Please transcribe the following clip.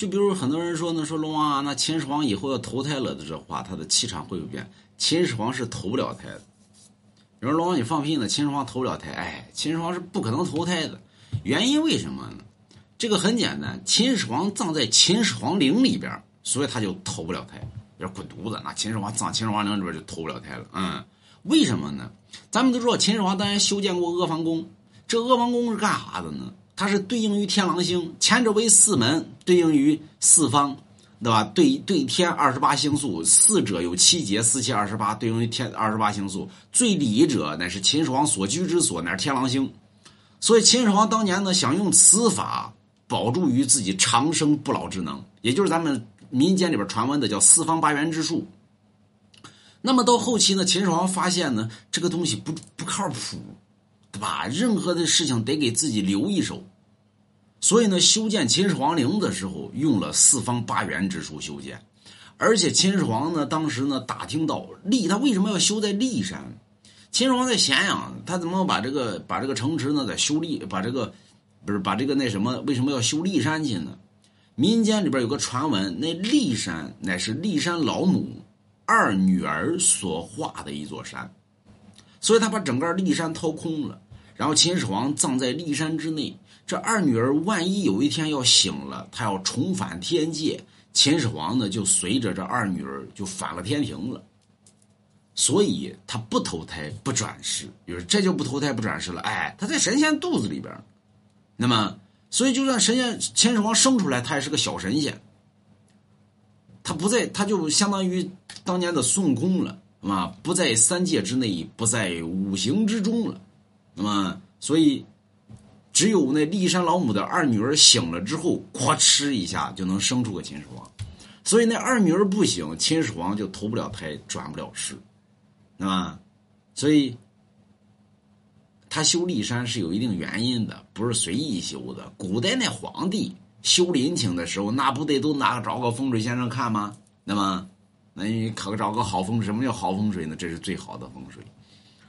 就比如很多人说呢，说龙王啊，那秦始皇以后要投胎了的这话，他的气场会不会变？秦始皇是投不了胎的。你说龙王你放屁呢？秦始皇投不了胎，哎，秦始皇是不可能投胎的。原因为什么呢？这个很简单，秦始皇葬在秦始皇陵里边，所以他就投不了胎。要滚犊子，那秦始皇葬秦始皇陵里边就投不了胎了。嗯，为什么呢？咱们都知道秦始皇当年修建过阿房宫，这阿房宫是干啥的呢？它是对应于天狼星，前者为四门，对应于四方，对吧？对对天二十八星宿，四者有七节，四七二十八，对应于天二十八星宿。最里者乃是秦始皇所居之所，乃是天狼星。所以秦始皇当年呢，想用此法保住于自己长生不老之能，也就是咱们民间里边传闻的叫四方八元之术。那么到后期呢，秦始皇发现呢，这个东西不不靠谱。对吧？任何的事情得给自己留一手，所以呢，修建秦始皇陵的时候用了四方八圆之术修建，而且秦始皇呢，当时呢打听到骊，他为什么要修在骊山？秦始皇在咸阳，他怎么把这个把这个城池呢在修骊？把这个不是把这个那什么？为什么要修骊山去呢？民间里边有个传闻，那骊山乃是骊山老母二女儿所画的一座山。所以他把整个骊山掏空了，然后秦始皇葬在骊山之内。这二女儿万一有一天要醒了，她要重返天界，秦始皇呢就随着这二女儿就反了天庭了。所以他不投胎不转世，就是这就不投胎不转世了。哎，他在神仙肚子里边，那么所以就算神仙秦始皇生出来，他也是个小神仙，他不在，他就相当于当年的孙悟空了。啊不在三界之内，不在五行之中了。那么，所以只有那骊山老母的二女儿醒了之后，咵哧一下就能生出个秦始皇。所以那二女儿不醒，秦始皇就投不了胎，转不了世。那么，所以他修骊山是有一定原因的，不是随意修的。古代那皇帝修陵寝的时候，那不得都拿找个风水先生看吗？那么。那你可找个好风水？什么叫好风水呢？这是最好的风水。